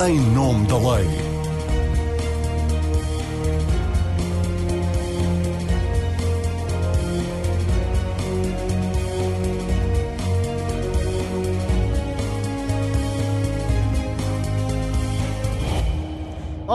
em nome da lei.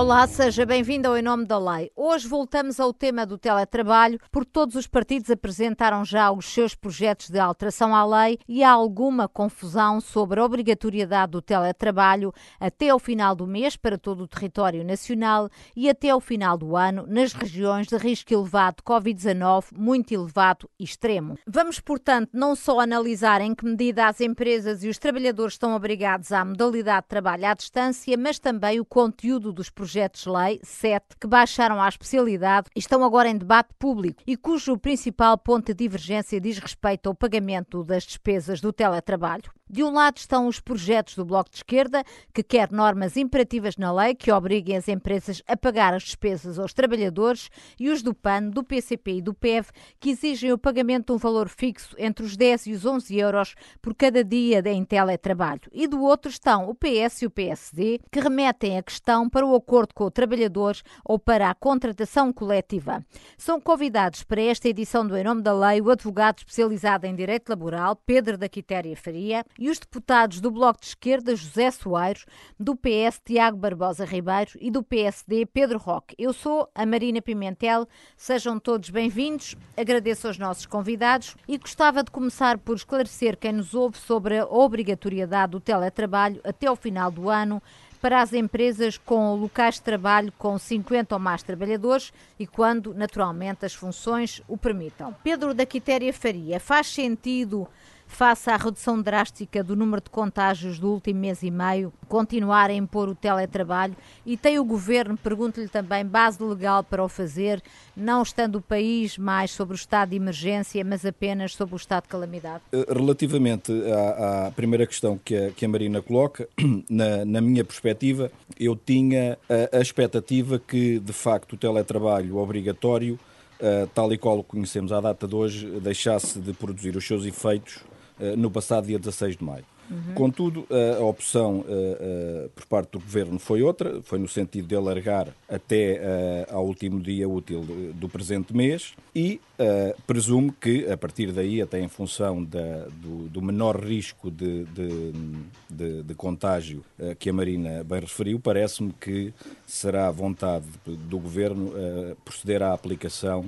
Olá, seja bem-vindo ao Em Nome da Lei. Hoje voltamos ao tema do teletrabalho, porque todos os partidos apresentaram já os seus projetos de alteração à lei e há alguma confusão sobre a obrigatoriedade do teletrabalho até ao final do mês para todo o território nacional e até ao final do ano nas regiões de risco elevado de Covid-19, muito elevado e extremo. Vamos, portanto, não só analisar em que medida as empresas e os trabalhadores estão obrigados à modalidade de trabalho à distância, mas também o conteúdo dos projetos projetos-lei, sete, que baixaram à especialidade e estão agora em debate público e cujo principal ponto de divergência diz respeito ao pagamento das despesas do teletrabalho. De um lado estão os projetos do Bloco de Esquerda, que quer normas imperativas na lei que obriguem as empresas a pagar as despesas aos trabalhadores, e os do PAN, do PCP e do PEV, que exigem o pagamento de um valor fixo entre os 10 e os 11 euros por cada dia em teletrabalho. E do outro estão o PS e o PSD, que remetem a questão para o acordo com o trabalhador ou para a contratação coletiva. São convidados para esta edição do Em Nome da Lei o advogado especializado em Direito Laboral, Pedro da Quitéria Faria, e os deputados do Bloco de Esquerda, José Soares, do PS, Tiago Barbosa Ribeiro e do PSD, Pedro Roque. Eu sou a Marina Pimentel, sejam todos bem-vindos, agradeço aos nossos convidados e gostava de começar por esclarecer quem nos ouve sobre a obrigatoriedade do teletrabalho até ao final do ano para as empresas com locais de trabalho com 50 ou mais trabalhadores e quando, naturalmente, as funções o permitam. Pedro da Quitéria Faria, faz sentido face à redução drástica do número de contágios do último mês e meio, continuar a impor o teletrabalho e tem o governo, pergunto-lhe também, base legal para o fazer, não estando o país mais sobre o estado de emergência, mas apenas sobre o estado de calamidade? Eh, relativamente à, à primeira questão que a, que a, Marina coloca, na, na minha perspectiva, eu tinha a, a expectativa que, de facto, o teletrabalho obrigatório Uh, tal e qual o conhecemos à data de hoje, deixasse de produzir os seus efeitos no passado dia 16 de maio. Uhum. Contudo, a opção uh, por parte do Governo foi outra, foi no sentido de alargar até ao último dia útil do presente mês e presumo que, a partir daí, até em função da, do, do, menor risco de, de, de, de contágio que a Marina bem referiu, parece-me que será a vontade do Governo proceder à aplicação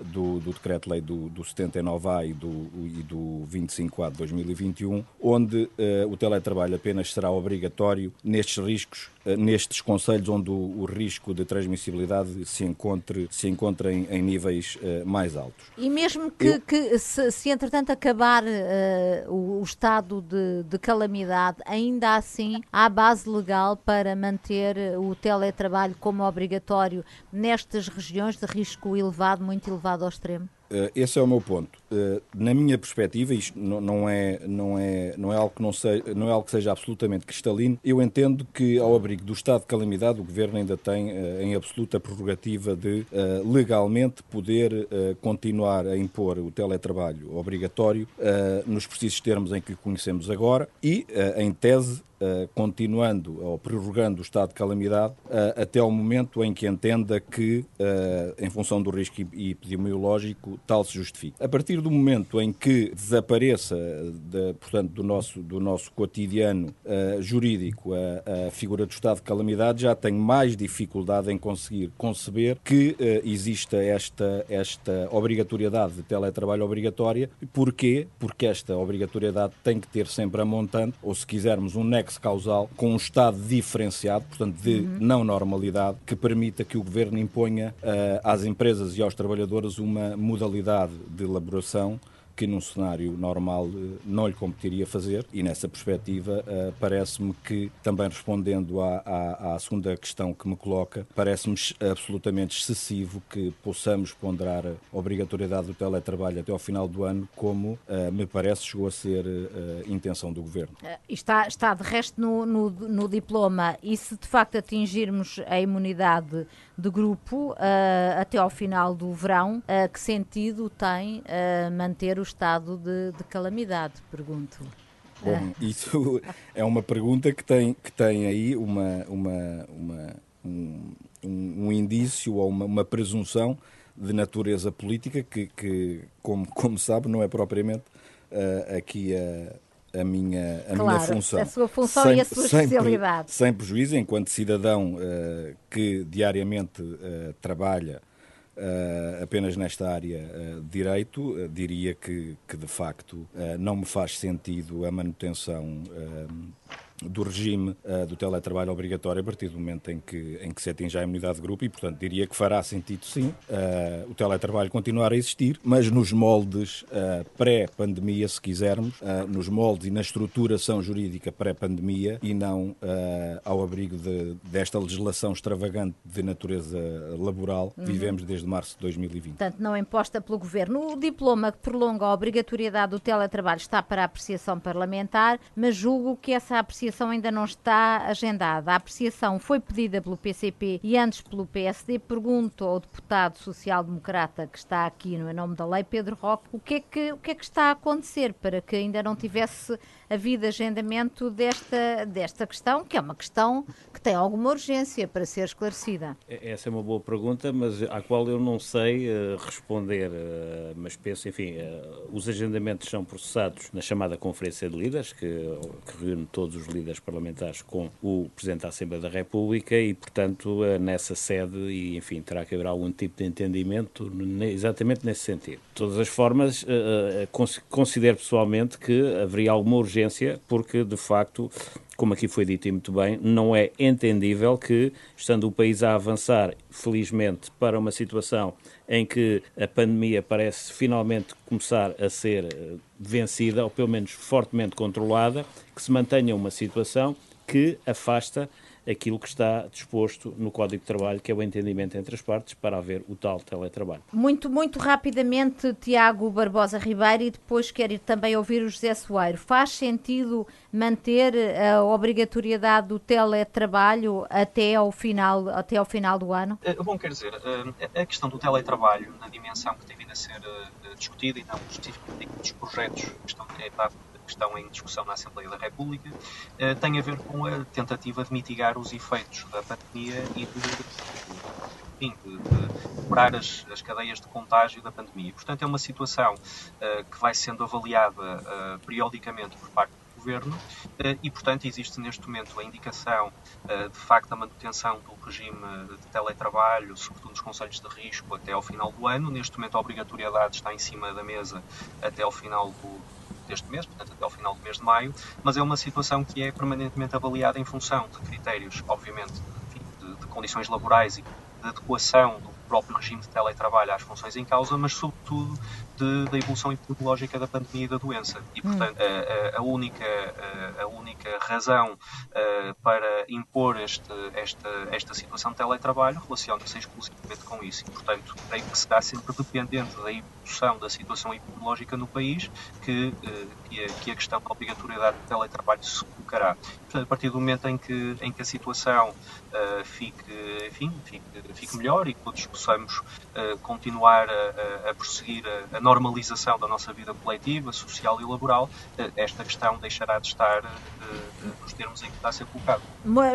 do, do Decreto-Lei do, do 79A e do, e do 25A de 2021, onde uh, o teletrabalho apenas será obrigatório nestes riscos nestes conselhos onde o, o, risco de transmissibilidade se encontre, se encontra em, em níveis uh, mais altos. E mesmo que, Eu... que se, se, entretanto acabar uh, o, o, estado de, de, calamidade, ainda assim há base legal para manter o teletrabalho como obrigatório nestas regiões de risco elevado, muito elevado ao extremo? Uh, esse é o meu ponto. Uh, na minha perspectiva, isto não, é, não, é, não, é algo que não, sei, não é algo que seja absolutamente cristalino, eu entendo que, ao abrigo do estado de calamidade, o Governo ainda tem uh, em absoluta prerrogativa de legalmente poder continuar a impor o teletrabalho obrigatório nos precisos termos em que o conhecemos agora e, em tese, Uh, continuando ou prorrogando o estado de calamidade uh, até ao momento em que entenda que, uh, em função do risco epidemiológico, tal se justifique. A partir do momento em que desapareça, de, portanto, do nosso, do nosso cotidiano jurídico a, a, figura do estado de calamidade, já tenho mais dificuldade em conseguir conceber que exista esta, esta obrigatoriedade de teletrabalho obrigatória. Porquê? Porque esta obrigatoriedade tem que ter sempre a montante, ou se quisermos um nexo nexo causal com um estado diferenciado, portanto de uhum. não normalidade, que permita que o governo imponha uh, às empresas e aos trabalhadores uma modalidade de elaboração que num cenário normal eh, não lhe competiria fazer e nessa perspectiva uh, parece-me que, também respondendo à, à, à, segunda questão que me coloca, parece-me absolutamente excessivo que possamos ponderar a obrigatoriedade do teletrabalho até ao final do ano, como uh, me parece chegou a ser uh, intenção do Governo. Está, está de resto no, no, no diploma e se de facto atingirmos a imunidade de grupo até ao final do verão, que sentido tem manter o estado de, de calamidade? Pergunto. Bom, isso é uma pergunta que tem, que tem aí uma, uma, uma um, um, indício ou uma, uma presunção de natureza política que, que como, como sabe, não é propriamente uh, aqui a, a, minha, a claro, minha função. A sua função sem, e a sua especialidade. Sem, sem prejuízo, enquanto cidadão uh, que diariamente uh, trabalha apenas nesta área de direito, diria que, que de facto não me faz sentido a manutenção do regime uh, do teletrabalho obrigatório a partir do momento em que, em que se atinge a imunidade de grupo e, portanto, diria que fará sentido, sim, uh, o teletrabalho continuar a existir, mas nos moldes uh, pré-pandemia, se quisermos, nos moldes e na estruturação jurídica pré-pandemia e não ao abrigo de, desta legislação extravagante de natureza laboral que uhum. vivemos desde março de 2020. Portanto, não imposta pelo Governo. O diploma que prolonga a obrigatoriedade do teletrabalho está para apreciação parlamentar, mas julgo que essa apreciação apreciação ainda não está agendada. A apreciação foi pedida pelo PCP e antes pelo PSD. Pergunto ao deputado social-democrata que está aqui no nome da lei, Pedro Roque, o que, é que, o que é que está a acontecer para que ainda não tivesse havido agendamento desta, desta questão, que é uma questão que tem alguma urgência para ser esclarecida? É, essa é uma boa pergunta, mas à qual eu não sei uh, responder. Uh, mas penso, enfim, uh, os agendamentos são processados na chamada Conferência de Líderes, que, que reúne todos os líderes parlamentares com o Presidente da Assembleia da República e, portanto, nessa sede, e enfim, terá que haver algum tipo de entendimento exatamente nesse sentido. De todas as formas, considero pessoalmente que haveria alguma urgência, porque de facto, como aqui foi dito e muito bem, não é entendível que, estando o país a avançar, felizmente, para uma situação em que a pandemia parece finalmente começar a ser eh, vencida, ou pelo menos fortemente controlada, que se mantenha uma situação que afasta aquilo que está disposto no Código de Trabalho, que é o entendimento entre as partes para haver o tal teletrabalho. Muito, muito rapidamente, Tiago Barbosa Ribeiro, e depois quero ir também ouvir o José Soeiro. Faz sentido manter a obrigatoriedade do teletrabalho até ao final, até ao final do ano? Eh, bom, quer dizer, eh, a questão do teletrabalho, na dimensão que tem vindo a ser eh, discutida e não especificamente dos projetos que estão que estão em discussão na Assembleia da República, eh, tem a ver com a tentativa de mitigar os efeitos da pandemia e de, enfim, de, de quebrar as, as, cadeias de contágio da pandemia. Portanto, é uma situação uh, que vai sendo avaliada uh, periodicamente por parte do Governo e, portanto, existe neste momento a indicação de facto da manutenção do regime de teletrabalho, sobretudo nos conselhos de risco, até ao final do ano. Neste momento, a obrigatoriedade está em cima da mesa até ao final do, deste mês, portanto até ao final do mês de maio, mas é uma situação que é permanentemente avaliada em função de critérios, obviamente, enfim, de, de condições laborais e de adequação do próprio regime de teletrabalho às funções em causa, mas sobretudo de, da evolução epidemiológica da pandemia e da doença. E, hum. portanto, a, a, única, a, única razão uh, para impor este, esta, esta situação de teletrabalho relaciona-se exclusivamente com isso. E, portanto, creio que será sempre dependente da evolução da situação epidemiológica no país que, uh, que, a, que a questão da obrigatoriedade de teletrabalho se colocará. Portanto, a partir do momento em que, em que a situação uh, fique, enfim, fique, fique melhor e que todos possamos continuar a, a prosseguir a, a normalização da nossa vida coletiva, social e laboral, eh, esta questão deixará de estar nos termos em que está a ser colocado.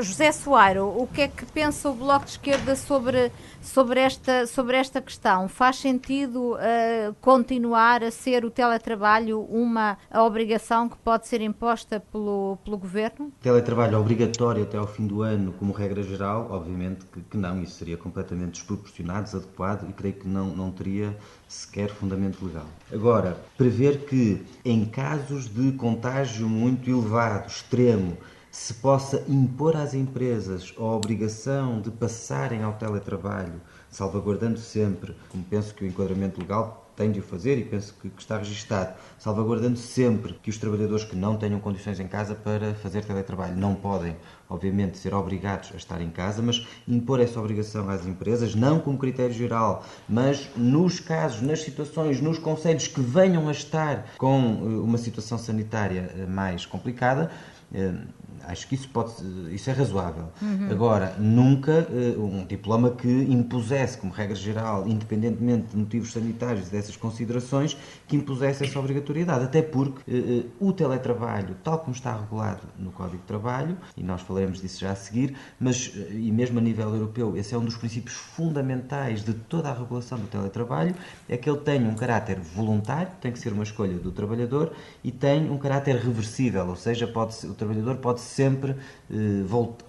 José Soairo, o que é que pensa o Bloco de Esquerda sobre, sobre, esta, sobre esta questão? Faz sentido uh, continuar a ser o teletrabalho uma obrigação que pode ser imposta pelo, pelo Governo? Teletrabalho obrigatório até ao fim do ano, como regra geral, obviamente que, que não, isso seria completamente desproporcionado, desadequado e creio que não, não teria sequer fundamento legal. Agora, prever que em casos de contágio muito elevado, extremo, se possa impor às empresas a obrigação de passarem ao teletrabalho, salvaguardando sempre, como penso que o enquadramento legal tem de o fazer e penso que, que, está registado, salvaguardando sempre que os trabalhadores que não tenham condições em casa para fazer teletrabalho não podem, obviamente, ser obrigados a estar em casa, mas impor essa obrigação às empresas, não como critério geral, mas nos casos, nas situações, nos conselhos que venham a estar com eh, uma situação sanitária eh, mais complicada, eh, Acho que isso, pode, isso é razoável. Uhum. Agora, nunca uh, um diploma que impusesse, como regra geral, independentemente de motivos sanitários dessas considerações, que impusesse essa obrigatoriedade. Até porque uh, o teletrabalho, tal como está regulado no Código de Trabalho, e nós falaremos disso já a seguir, mas, e mesmo a nível europeu, esse é um dos princípios fundamentais de toda a regulação do teletrabalho, é que ele tem um caráter voluntário, tem que ser uma escolha do trabalhador, e tem um caráter reversível, ou seja, pode, o trabalhador pode sempre eh,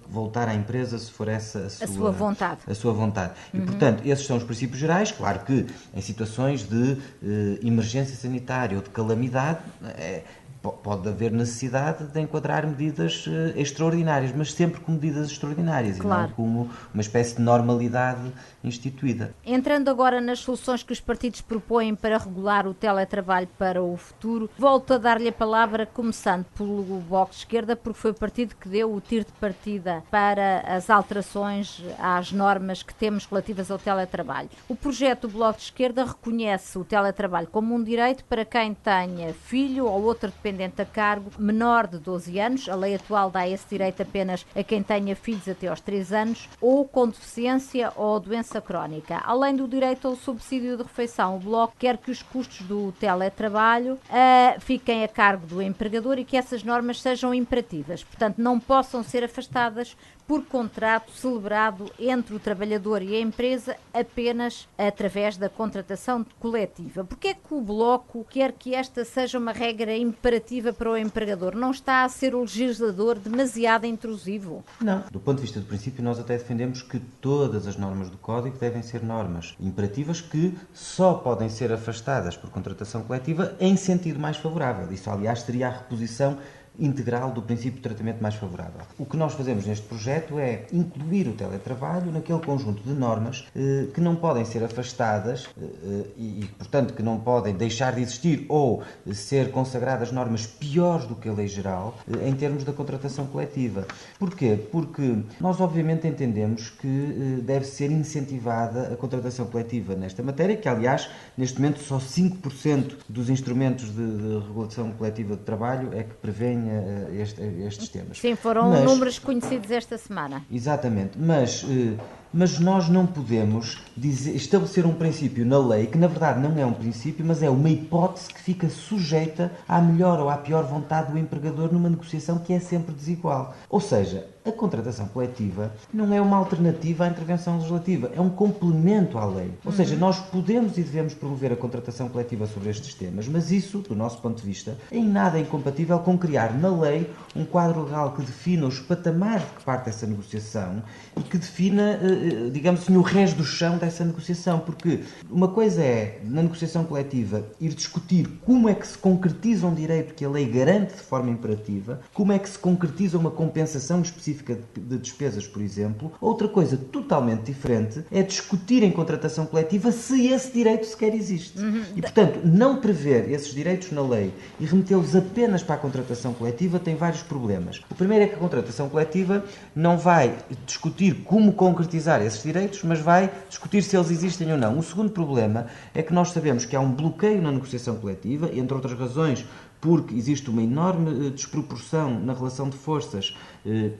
voltar à empresa se for essa a sua, a sua vontade. A sua vontade. Uhum. E, portanto, esses são os princípios gerais. Claro que em situações de eh, emergência sanitária ou de calamidade, é, pode haver necessidade de enquadrar medidas uh, extraordinárias, mas sempre com medidas extraordinárias claro. e não como uma espécie de normalidade instituída. Entrando agora nas soluções que os partidos propõem para regular o teletrabalho para o futuro, volto a dar-lhe a palavra, começando pelo Bloco de Esquerda, porque foi o partido que deu o tiro de partida para as alterações às normas que temos relativas ao teletrabalho. O projeto do Bloco de Esquerda reconhece o teletrabalho como um direito para quem tenha filho ou outro dependente dependente a cargo menor de 12 anos. A lei atual dá esse direito apenas a quem tenha filhos até aos 3 anos ou com deficiência ou doença crónica. Além do direito ao subsídio de refeição, o Bloco quer que os custos do teletrabalho uh, fiquem a cargo do empregador e que essas normas sejam imperativas, portanto, não possam ser afastadas por contrato celebrado entre o trabalhador e a empresa apenas através da contratação coletiva. Porque é que o Bloco quer que esta seja uma regra imperativa para o empregador? Não está a ser o legislador demasiado intrusivo? Não. Do ponto de vista do princípio, nós até defendemos que todas as normas do Código devem ser normas imperativas que só podem ser afastadas por contratação coletiva em sentido mais favorável. Isso, aliás, seria a reposição integral do princípio de tratamento mais favorável. O que nós fazemos neste projeto é incluir o teletrabalho naquele conjunto de normas eh, que não podem ser afastadas eh, eh e, portanto, que não podem deixar de existir ou ser consagradas normas piores do que a lei geral eh, em termos da contratação coletiva. Porquê? Porque nós, obviamente, entendemos que eh, deve ser incentivada a contratação coletiva nesta matéria, que, aliás, neste momento só 5% dos instrumentos de, de regulação coletiva de trabalho é que prevêem uh, este, estes temas. Sim, foram mas, números conhecidos esta semana. Exatamente, mas, uh, mas nós não podemos dizer, estabelecer um princípio na lei que na verdade não é um princípio, mas é uma hipótese que fica sujeita à melhor ou à pior vontade do empregador numa negociação que é sempre desigual. Ou seja, a contratação coletiva não é uma alternativa à intervenção legislativa, é um complemento à lei. Ou seja, nós podemos e devemos promover a contratação coletiva sobre estes temas, mas isso, do nosso ponto de vista, em nada é incompatível com criar na lei um quadro legal que defina os patamares de que parte essa negociação e que defina, eh, eh, digamos assim, o resto do chão dessa negociação. Porque uma coisa é, na negociação coletiva, ir discutir como é que se concretiza um direito que a lei garante de forma imperativa, como é que se concretiza uma compensação específica específica de despesas, por exemplo. Outra coisa totalmente diferente é discutir em contratação coletiva se esse direito sequer existe. Uhum. E, portanto, não prever esses direitos na lei e remetê-los apenas para a contratação coletiva tem vários problemas. O primeiro é que a contratação coletiva não vai discutir como concretizar esses direitos, mas vai discutir se eles existem ou não. O segundo problema é que nós sabemos que há um bloqueio na negociação coletiva, entre outras razões, porque existe uma enorme eh, desproporção na relação de forças eh,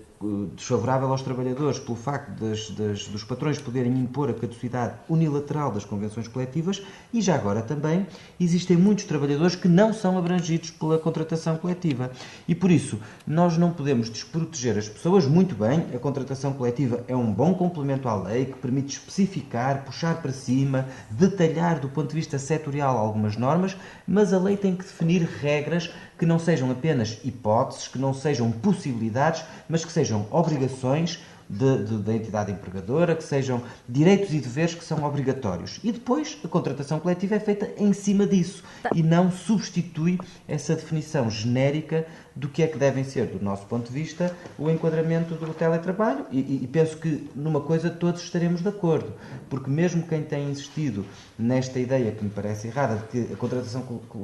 desfavorável aos trabalhadores pelo facto das, das, dos patrões poderem impor a caducidade unilateral das convenções coletivas e já agora também existem muitos trabalhadores que não são abrangidos pela contratação coletiva. E por isso nós não podemos desproteger as pessoas. Muito bem a contratação coletiva é um bom complemento à lei que permite especificar puxar para cima detalhar do ponto de vista setorial algumas normas mas a lei tem que definir regras que não sejam apenas hipóteses, que não sejam possibilidades, mas que sejam obrigações da entidade empregadora, que sejam direitos e deveres que são obrigatórios. E depois a contratação coletiva é feita em cima disso tá. e não substitui essa definição genérica do que é que devem ser, do nosso ponto de vista, o enquadramento do teletrabalho. E, e, penso que numa coisa todos estaremos de acordo, porque mesmo quem tem insistido nesta ideia que me parece errada, de que a contratação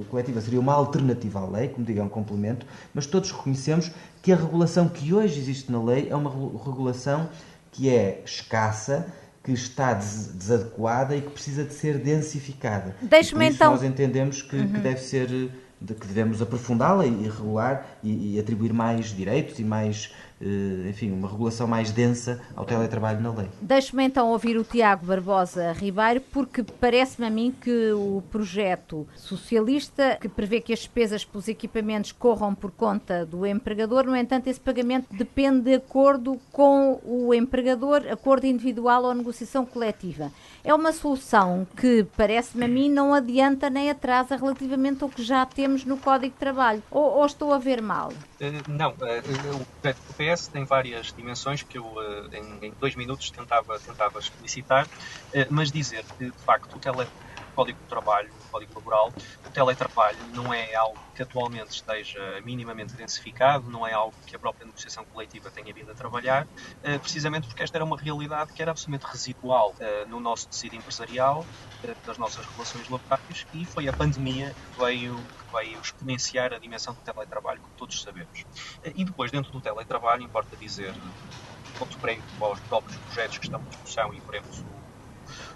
coletiva seria uma alternativa à lei, como diga, é um complemento, mas todos reconhecemos que a regulação que hoje existe na lei é uma regulação que é escassa, que está desadequada e que precisa de ser densificada. Deixe-me então. Nós entendemos que, uhum. que deve ser de que devemos aprofundá-la e regular e, e atribuir mais direitos e mais eh, enfim, uma regulação mais densa ao teletrabalho na lei. Deixe-me então ouvir o Tiago Barbosa Ribeiro, porque parece-me a mim que o projeto socialista, que prevê que as despesas pelos equipamentos corram por conta do empregador, no entanto, esse pagamento depende de acordo com o empregador, acordo individual ou negociação coletiva. É uma solução que, parece-me a mim, não adianta nem atrasa relativamente ao que já temos no Código de Trabalho. Ou, ou estou a ver mal? Uh, não, uh, o PS tem várias dimensões que eu eh, em, dois minutos tentava, tentava explicitar, eh, mas dizer que, de facto, o tele, Código do Trabalho, Código Laboral, o teletrabalho não é algo que atualmente esteja minimamente densificado, não é algo que a própria negociação coletiva tenha vindo a trabalhar, eh, precisamente porque esta era uma realidade que era absolutamente residual no nosso tecido empresarial, das nossas relações laborais, e foi a pandemia que veio, vai exponenciar a dimensão do teletrabalho, como todos sabemos. E depois, dentro do teletrabalho, importa dizer, ponto prévio aos próprios projetos que estão em discussão e veremos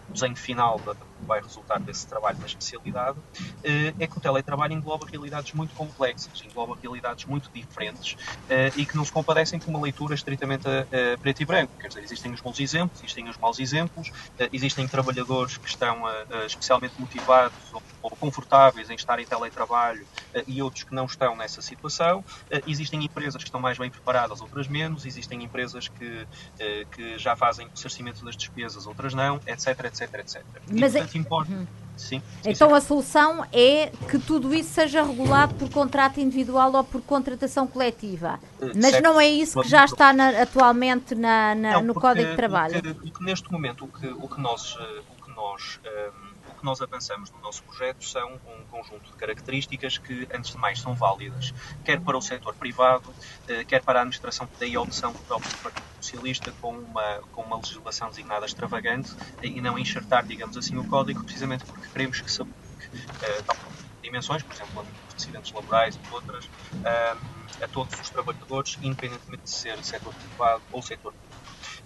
o desenho final que vai resultar desse trabalho na especialidade, eh, é que o teletrabalho engloba realidades muito complexas, engloba realidades muito diferentes eh, e que não se compadecem com uma leitura estritamente a preto e branco. Quer dizer, existem os bons exemplos, existem os maus exemplos, eh, existem trabalhadores que estão especialmente motivados ou confortáveis em estar em teletrabalho e outros que não estão nessa situação. Existem empresas que estão mais bem preparadas, outras menos. Existem empresas que, que já fazem o ressarcimento das despesas, outras não, etc, etc, etc. Mas, e, portanto, importa. Uhum. Sim, então sim. a solução é que tudo isso seja regulado por contrato individual ou por contratação coletiva. Eh, Mas certo. não é isso que já está na, atualmente na, na, não, no Código de Trabalho. O que, neste momento o que, o que nós, eh, o que nós um, ehm, nós avançamos no nosso projeto são um conjunto de características que, antes de mais, são válidas, quer para o setor privado, eh, quer para a administração, daí a opção do próprio Partido Socialista com uma, com uma legislação designada extravagante e não enxertar, digamos assim, o código, precisamente porque queremos que se aplique uh, dimensões, por exemplo, acidentes laborais e outras, a todos os trabalhadores, independentemente de ser setor privado ou setor público.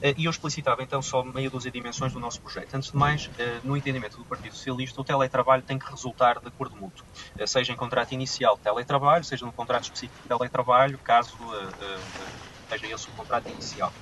Eh, e eu explicitava então só meia dúzia de dimensões do nosso projeto. Antes de mais, eh, no entendimento do Partido Socialista, o teletrabalho tem que resultar de acordo mútuo, eh, seja em contrato inicial de teletrabalho, seja num contrato específico de teletrabalho, caso seja esse o contrato inicial.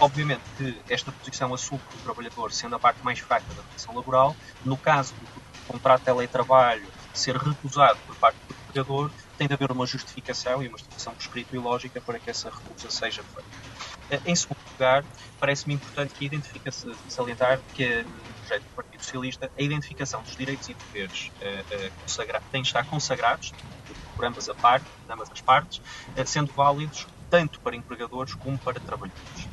obviamente que esta posição assume que o trabalhador, sendo a parte mais fraca da relação laboral, no caso do contrato de teletrabalho ser recusado por parte do trabalhador, tem de haver uma justificação e uma justificação por escrito e lógica para que essa recusa seja feita. Eh, em segundo lugar, parece-me importante que identifica-se salientar que projeto do Partido Socialista a identificação dos direitos e deveres uh, têm de estar consagrados por ambas, a parte, ambas as partes, sendo válidos tanto para empregadores como para trabalhadores.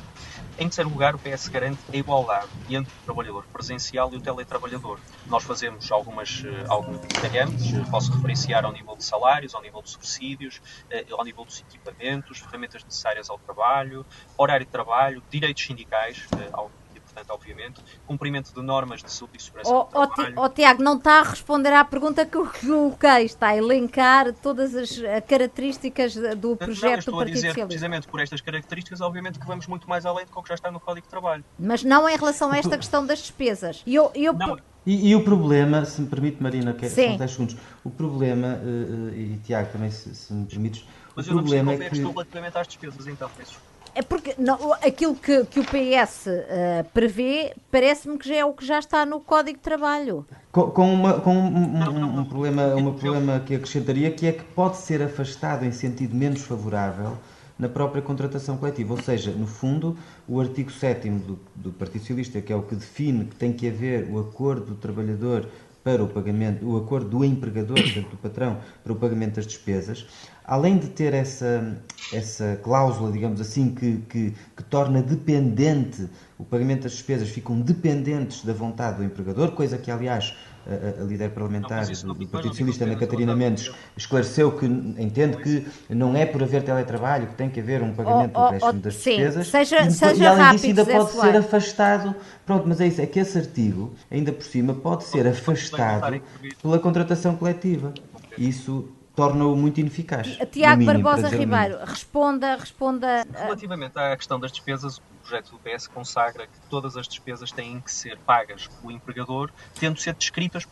Em terceiro lugar, o PS garante a igualdade entre o trabalhador presencial e o teletrabalhador. Nós fazemos algumas, eh, alguns detalhantes, eh, posso referenciar ao nível de salários, ao nível de subsídios, eh, ao nível dos equipamentos, ferramentas necessárias ao trabalho, horário de trabalho, direitos sindicais, ao portanto, obviamente, cumprimento de normas de saúde e segurança oh, do trabalho. Oh, Tiago, não está a responder à pergunta que eu coloquei, está a elencar todas as eh, características do projeto não, do Partido Socialista. precisamente por estas características, obviamente que vamos muito mais além do que já está no Código de Trabalho. Mas não em relação a esta questão das despesas. Eu, eu... Não, e, e, o problema, se me permite, Marina, que é, são 10 segundos, o problema, uh, uh, e Tiago também, se, se me permites, Mas o problema é que... relativamente às despesas, então, peço é porque não, aquilo que, que o PS uh, eh, prevê parece-me que já é o que já está no Código de Trabalho. Com, com, uma, com um, um, um, problema, um problema que acrescentaria, que é que pode ser afastado em sentido menos favorável na própria contratação coletiva. Ou seja, no fundo, o artigo 7 do, do Partido Socialista, que é o que define que tem que haver o acordo do trabalhador para o pagamento, o acordo do empregador, portanto do patrão, para o pagamento das despesas, além de ter essa, essa cláusula, digamos assim, que, que, que, torna dependente o pagamento das despesas, ficam dependentes da vontade do empregador, coisa que, aliás, a, a líder parlamentar não, do, Partido Socialista, Ana Catarina Mendes, esclareceu que entende que não é por haver teletrabalho que tem que haver um pagamento oh, oh, do oh, das sim, despesas. Seja, e, seja e além rápido, disso ainda pode ser afastado. Pronto, mas é isso, é que esse artigo, ainda por cima, pode ser afastado pela contratação coletiva. Isso torna-o muito ineficaz. Tiago mínimo, Barbosa Ribeiro, responda, responda. Relativamente à questão das despesas, o projeto do PS consagra que todas as despesas têm que ser pagas pelo empregador, tendo de ser descritas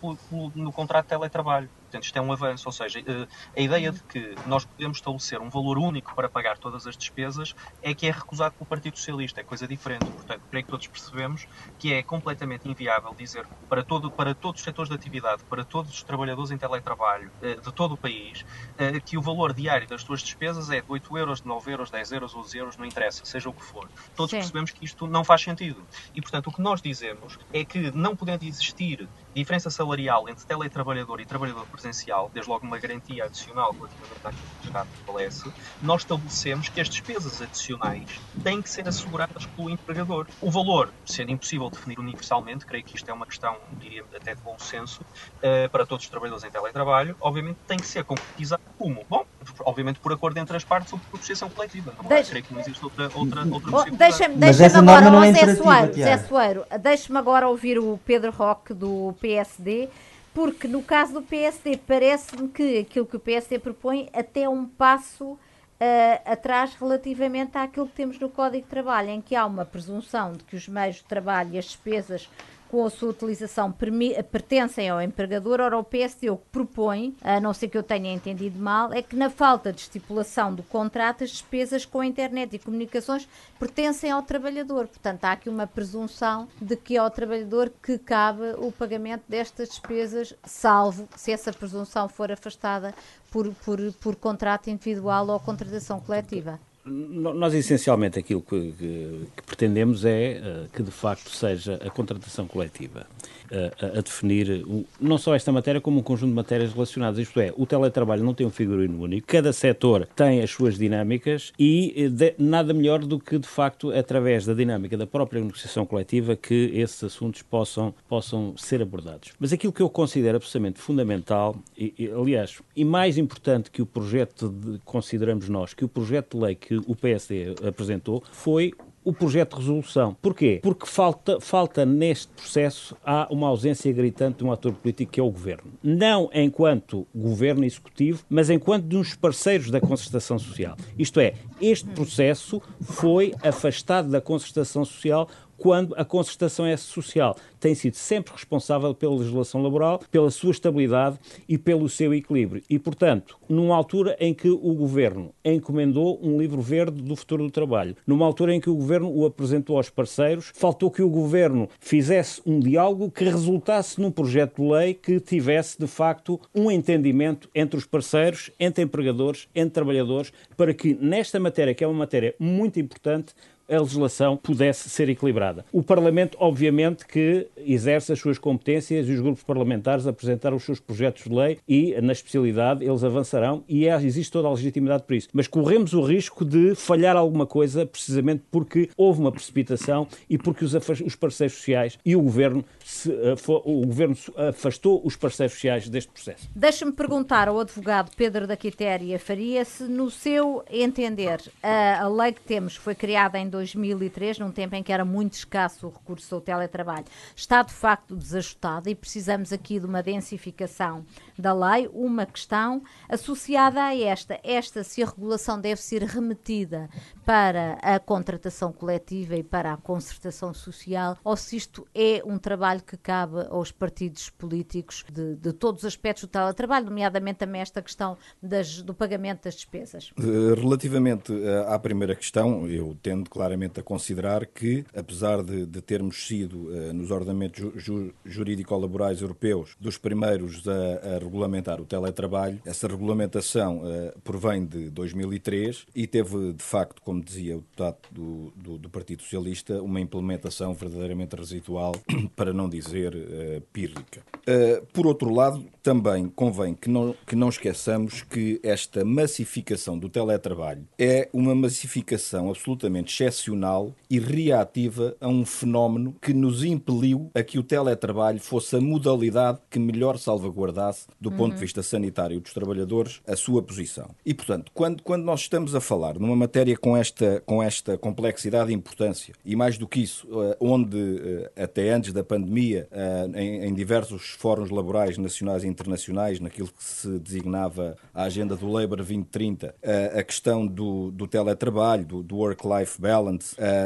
no contrato de teletrabalho. Portanto, isto é um avanço, ou seja, a ideia de que nós podemos estabelecer um valor único para pagar todas as despesas é que é recusado pelo Partido Socialista, é coisa diferente. Portanto, creio que todos percebemos que é completamente inviável dizer para, todo, para todos os setores de atividade, para todos os trabalhadores em teletrabalho de todo o país, que o valor diário das suas despesas é de 8 euros, de 9 euros, 10 euros, 12 euros, não interessa, seja o que for. Todos Sim. percebemos que isto não faz sentido. E, portanto, o que nós dizemos é que não podendo existir diferença salarial entre teletrabalhador e trabalhador presencial, desde logo uma garantia adicional relativamente àquilo que Estado estabelece, nós estabelecemos que as despesas adicionais têm que ser asseguradas pelo empregador. O valor, sendo impossível definir universalmente, creio que isto é uma questão, diria até de bom senso, uh, para todos os trabalhadores em teletrabalho, obviamente tem que ser concretizado como? Bom, obviamente por acordo entre as partes ou por negociação coletiva. Não Deixa... creio que não existe outra, outra, outra oh, Deixa-me deixa agora, não é Zé Soeiro, Zé Soeiro, deixa-me agora ouvir o Pedro Roque do PSD porque no caso do PSD parece-me que aquilo que o PSD propõe até é um passo uh, atrás relativamente àquilo que temos no Código de Trabalho, em que há uma presunção de que os meios de trabalho e as despesas com a sua utilização pertencem ao empregador, ora o PSD o que propõe, a não ser que eu tenha entendido mal, é que na falta de estipulação do contrato as despesas com a internet e comunicações pertencem ao trabalhador. Portanto, há aqui uma presunção de que é ao trabalhador que cabe o pagamento destas despesas, salvo se essa presunção for afastada por, por, por contrato individual ou contratação coletiva. Nós, essencialmente, aquilo que, que, que pretendemos é uh, que, de facto, seja a contratação coletiva a, a definir não só esta matéria, como um conjunto de matérias relacionadas. Isto é, o teletrabalho não tem um figurino único, cada setor tem as suas dinâmicas e eh, de, nada melhor do que, de facto, através da dinâmica da própria negociação coletiva, que esses assuntos possam, possam ser abordados. Mas aquilo que eu considero absolutamente fundamental, e, e, aliás, e mais importante que o projeto de, consideramos nós, que o projeto de lei que o PSD apresentou, foi o projeto de resolução. Porquê? Porque falta, falta neste processo há uma ausência gritante de um ator político que é o governo. Não enquanto governo executivo, mas enquanto de uns parceiros da concertação social. Isto é, este processo foi afastado da concertação social quando a concertação é social tem sido sempre responsável pela legislação laboral, pela sua estabilidade e pelo seu equilíbrio. E, portanto, numa altura em que o Governo encomendou um livro verde do futuro do trabalho, numa altura em que o Governo o apresentou aos parceiros, faltou que o Governo fizesse um diálogo que resultasse num projeto de lei que tivesse, de facto, um entendimento entre os parceiros, entre empregadores, entre trabalhadores, para que nesta matéria, que é uma matéria muito importante, a legislação pudesse ser equilibrada. O Parlamento, obviamente, que exerce as suas competências e os grupos parlamentares apresentaram os seus projetos de lei e, na especialidade, eles avançarão e é, existe toda a legitimidade para isso. Mas corremos o risco de falhar alguma coisa precisamente porque houve uma precipitação e porque os, os parceiros sociais e o Governo, se, for, o Governo afastou os parceiros sociais deste processo. Deixa-me perguntar ao advogado Pedro da Quitéria Faria se, no seu entender, a, a lei que temos foi criada em 2003, num tempo em que era muito escasso o recurso ao teletrabalho, está de facto desajustada e precisamos aqui de uma densificação da lei. Uma questão associada a esta, esta se a regulação deve ser remetida para a contratação coletiva e para a concertação social ou se isto é um trabalho que cabe aos partidos políticos de, de todos os aspectos do teletrabalho, nomeadamente também esta questão das, do pagamento das despesas. Eh, relativamente eh, à primeira questão, eu tendo claramente a considerar que, apesar de, de termos sido, eh, nos ordenamentos ju, jurídico-laborais europeus, dos primeiros a, a, regulamentar o teletrabalho, essa regulamentação provém de 2003 e teve, de facto, como dizia o deputado do, do, do, Partido Socialista, uma implementação verdadeiramente residual, para não dizer uh, pírrica. Uh, por outro lado, também convém que não, que não esqueçamos que esta massificação do teletrabalho é uma massificação absolutamente e reativa a um fenómeno que nos impeliu a que o teletrabalho fosse a modalidade que melhor salvaguardasse, do ponto uhum. de vista sanitário dos trabalhadores, a sua posição. E, portanto, quando, quando nós estamos a falar numa matéria com esta esta, com esta complexidade e importância. E mais do que isso, eh, onde eh, até antes da pandemia, eh, em, em diversos fóruns laborais nacionais e internacionais, naquilo que se designava a agenda do Labour 2030, a questão do, do teletrabalho, do, do work-life balance,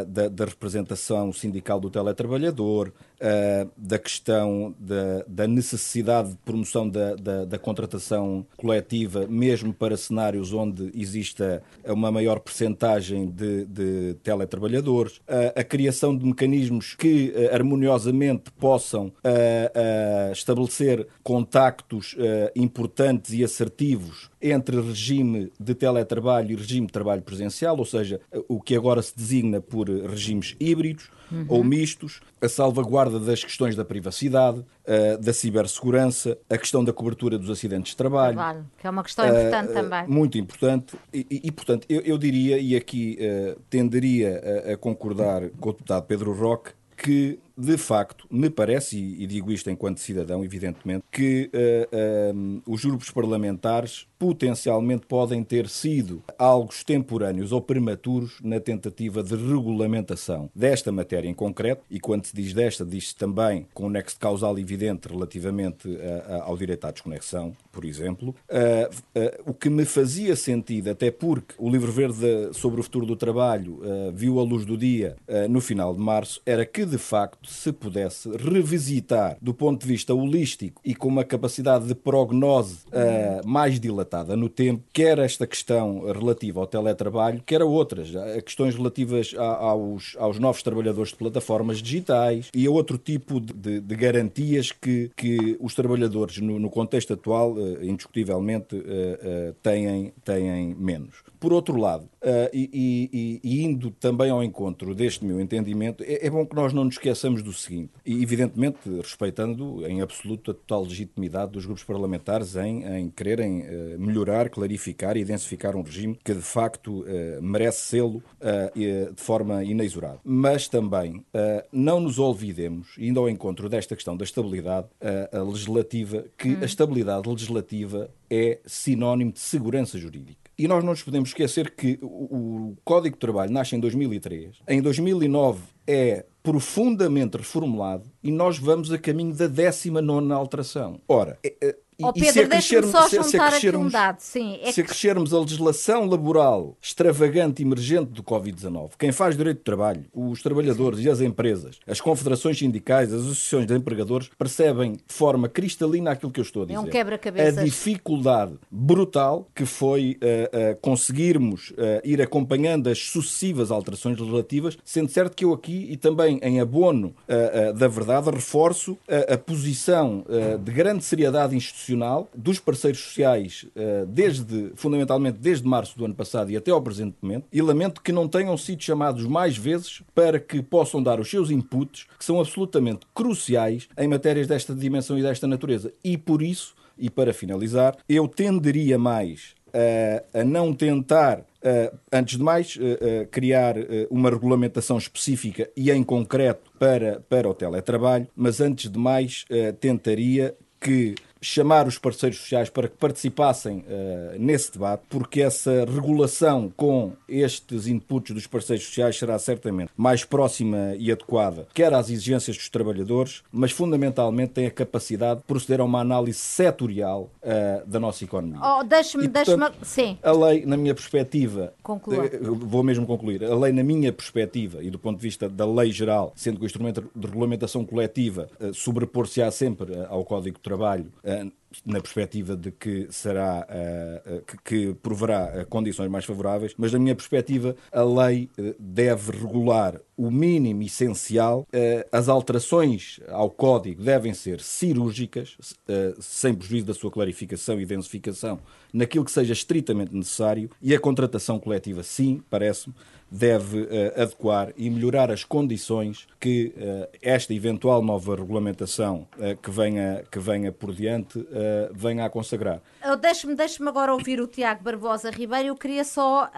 da, da representação sindical do teletrabalhador, uh, da questão da, da, necessidade de promoção da, da, da, contratação coletiva, mesmo para cenários onde exista uma maior percentagem de, de teletrabalhadores, uh, a criação de mecanismos que uh, harmoniosamente possam estabelecer contactos importantes e assertivos entre regime de teletrabalho e regime de trabalho presencial, ou seja, o que agora se designa por regimes híbridos uhum. ou mistos, a salvaguarda das questões da privacidade, da cibersegurança, a questão da cobertura dos acidentes de trabalho. trabalho que é uma questão importante também. Muito importante. E, e, e portanto, eu, eu, diria, e aqui uh, tenderia a, a concordar com o deputado Pedro Roque, que de facto, me parece, e, digo isto enquanto cidadão, evidentemente, que uh, uh, os grupos parlamentares potencialmente podem ter sido algo extemporâneos ou prematuros na tentativa de regulamentação desta matéria em concreto, e quando se diz desta, diz-se também com o nexo causal evidente relativamente uh, ao direito à desconexão, por exemplo, o que me fazia sentido, até porque o livro verde sobre o futuro do trabalho viu a luz do dia no final de março, era que de facto se pudesse revisitar do ponto de vista holístico e com uma capacidade de prognose uh, mais dilatada no tempo, quer esta questão relativa ao teletrabalho, quer a outras, questões relativas a, aos, aos novos trabalhadores de plataformas digitais e a outro tipo de, de, de garantias que, que os trabalhadores, no, no contexto atual, uh, indiscutivelmente, uh, têm, têm menos. Por outro lado, e, e, e, indo também ao encontro deste meu entendimento, é, é bom que nós não nos esqueçamos do seguinte, e evidentemente respeitando em absoluto a total legitimidade dos grupos parlamentares em, em quererem uh, melhorar, clarificar e densificar um regime que de facto uh, merece sê-lo uh, de forma inexorável. Mas também não nos olvidemos, indo ao encontro desta questão da estabilidade legislativa, que hum. a estabilidade legislativa é sinónimo de segurança jurídica. E nós não nos podemos esquecer que o, o Código de Trabalho nasce em 2003. Em 2009 é profundamente reformulado e nós vamos a caminho da 19 alteração. Ora, é, é, e, oh, Pedro, deixa-me só se, se aqui um dado. Sim, é se que... a legislação laboral extravagante e emergente do Covid-19, quem faz direito de trabalho, os trabalhadores e as empresas, as confederações sindicais, as associações de empregadores, percebem de forma cristalina aquilo que eu estou a dizer. É um quebra-cabeças. A dificuldade brutal que foi uh, uh, conseguirmos uh, ir acompanhando as sucessivas alterações legislativas, sendo certo que eu aqui, e também em abono da verdade, reforço a posição de grande seriedade institucional institucional dos parceiros sociais, eh, desde, fundamentalmente desde março do ano passado e até ao presente momento, e lamento que não tenham sido chamados mais vezes para que possam dar os seus inputs, que são absolutamente cruciais em matérias desta dimensão e desta natureza. E por isso, e para finalizar, eu tenderia mais a, a não tentar Uh, antes de mais, uh, uh, criar uma regulamentação específica e em concreto para, para o teletrabalho, mas antes de mais, tentaria que chamar os parceiros sociais para que participassem uh, nesse debate, porque essa regulação com estes inputs dos parceiros sociais será certamente mais próxima e adequada, quer às exigências dos trabalhadores, mas fundamentalmente tem a capacidade de proceder a uma análise setorial uh, da nossa economia. Oh, deixe-me, deixe-me, sim. A lei, na minha perspectiva, Conclua. Uh, vou mesmo concluir, a lei, na minha perspectiva e do ponto de vista da lei geral, sendo que o instrumento de regulamentação coletiva sobrepor-se-á sempre ao Código de Trabalho, na perspectiva de que será uh, que, que, proverá condições mais favoráveis, mas na minha perspectiva a lei deve regular o mínimo essencial. As alterações ao código devem ser cirúrgicas, sem prejuízo da sua clarificação e densificação, naquilo que seja estritamente necessário, e a contratação coletiva, sim, parece-me, deve uh, adequar e melhorar as condições que uh, esta eventual nova regulamentação uh, que, venha, que venha por diante venha a consagrar. Deixe-me deixe agora ouvir o Tiago Barbosa Ribeiro. Eu queria só,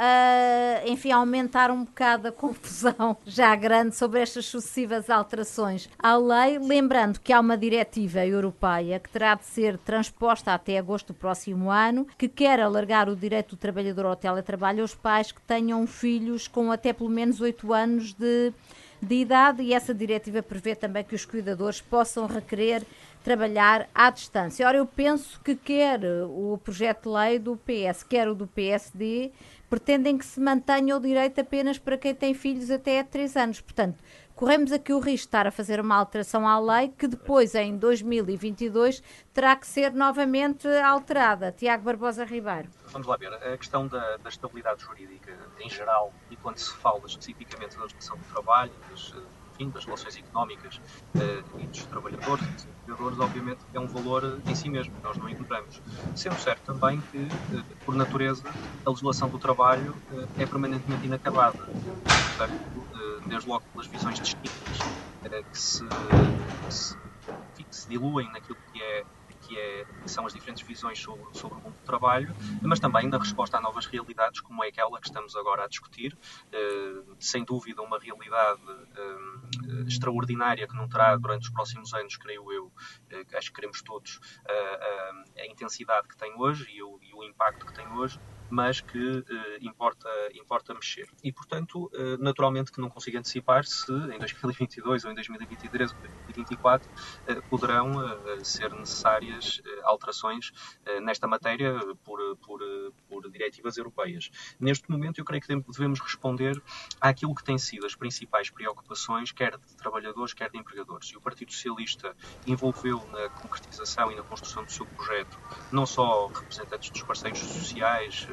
enfim, aumentar um bocado a confusão já grande sobre estas sucessivas alterações à lei, lembrando que há uma diretiva europeia que terá de ser transposta até agosto do próximo ano, que quer alargar o direito do trabalhador ao teletrabalho aos pais que tenham filhos com com até pelo menos 8 anos de, de idade e essa diretiva prevê também que os cuidadores possam requerer trabalhar à distância. Ora, eu penso que quer o projeto de lei do PS, quer o do PSD, pretendem que se mantenha o direito apenas para quem tem filhos até 3 anos. Portanto, corremos aqui o risco de estar a fazer uma alteração à lei que depois, em 2022, terá que ser novamente alterada. Tiago Barbosa Ribeiro. Vamos lá ver. A questão da, da estabilidade jurídica em geral e quando se fala especificamente da legislação do trabalho, enfim, das relações económicas uh, e dos trabalhadores dos empregadores, obviamente, é um valor em si mesmo, nós não encontramos. Sendo certo também que, uh, por natureza, a legislação do trabalho uh, é permanentemente inacabada. Portanto, desde logo pelas visões distintas que se, que se, que se diluem naquilo que é que, é, que são as diferentes visões sobre, sobre, o mundo do trabalho, mas também na resposta a novas realidades, como é aquela que estamos agora a discutir. Uh, sem dúvida, uma realidade uh, extraordinária que não terá durante os próximos anos, creio eu, uh, acho que queremos todos, a intensidade que tem hoje e o, e o impacto que tem hoje, mas que eh, importa, importa mexer. E, portanto, eh, naturalmente que não consigo antecipar se em 2022 ou em 2023 ou 2024 eh, poderão ser necessárias alterações nesta matéria por, por, por diretivas europeias. Neste momento, eu creio que devemos responder àquilo que têm sido as principais preocupações, quer de trabalhadores, quer de empregadores. E o Partido Socialista envolveu na concretização e na construção do seu projeto não só representantes dos parceiros sociais,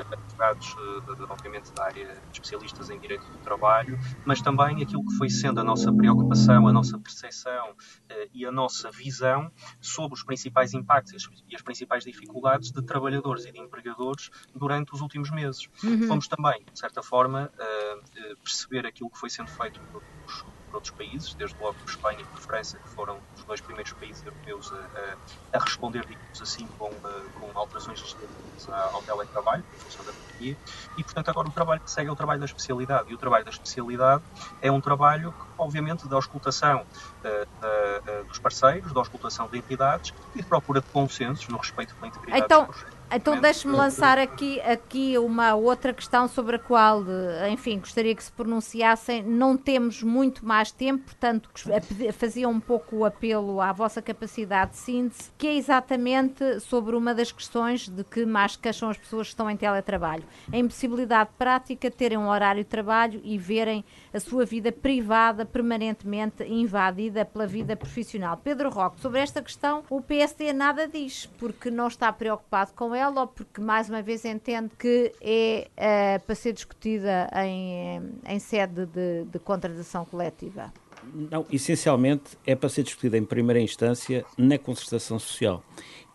advogados, eh, obviamente, da área especialistas em direito do trabalho, mas também aquilo que foi sendo a nossa preocupação, a nossa percepção eh, e a nossa visão sobre os principais impactos e as principais dificuldades de trabalhadores e de empregadores durante os últimos meses. Uhum. Fomos também, de certa forma, eh, perceber aquilo que foi sendo feito pelos por outros países, desde logo por Espanha e por França, que foram os dois primeiros países europeus a, a, a responder, digamos assim, com, com alterações legislativas ao teletrabalho, em função da pandemia, e portanto agora o trabalho que segue é o trabalho da especialidade, e o trabalho da especialidade é um trabalho, obviamente, da auscultação uh, uh, dos parceiros, da auscultação de entidades e de procura de consensos no respeito pela integridade então, dos projetos. Então deixe-me lançar aqui, aqui uma outra questão sobre a qual, enfim, gostaria que se pronunciassem. Não temos muito mais tempo, portanto, fazia um pouco o apelo à vossa capacidade de síntese, que é exatamente sobre uma das questões de que mais queixam as pessoas que estão em teletrabalho. A impossibilidade prática de terem um horário de trabalho e verem a sua vida privada permanentemente invadida pela vida profissional. Pedro Roque, sobre esta questão, o PSD nada diz, porque não está preocupado com ela ou porque, mais uma vez, entende que é uh, para ser discutida em, em sede de, de contratação coletiva? Não, essencialmente é para ser discutida em primeira instância na concertação social.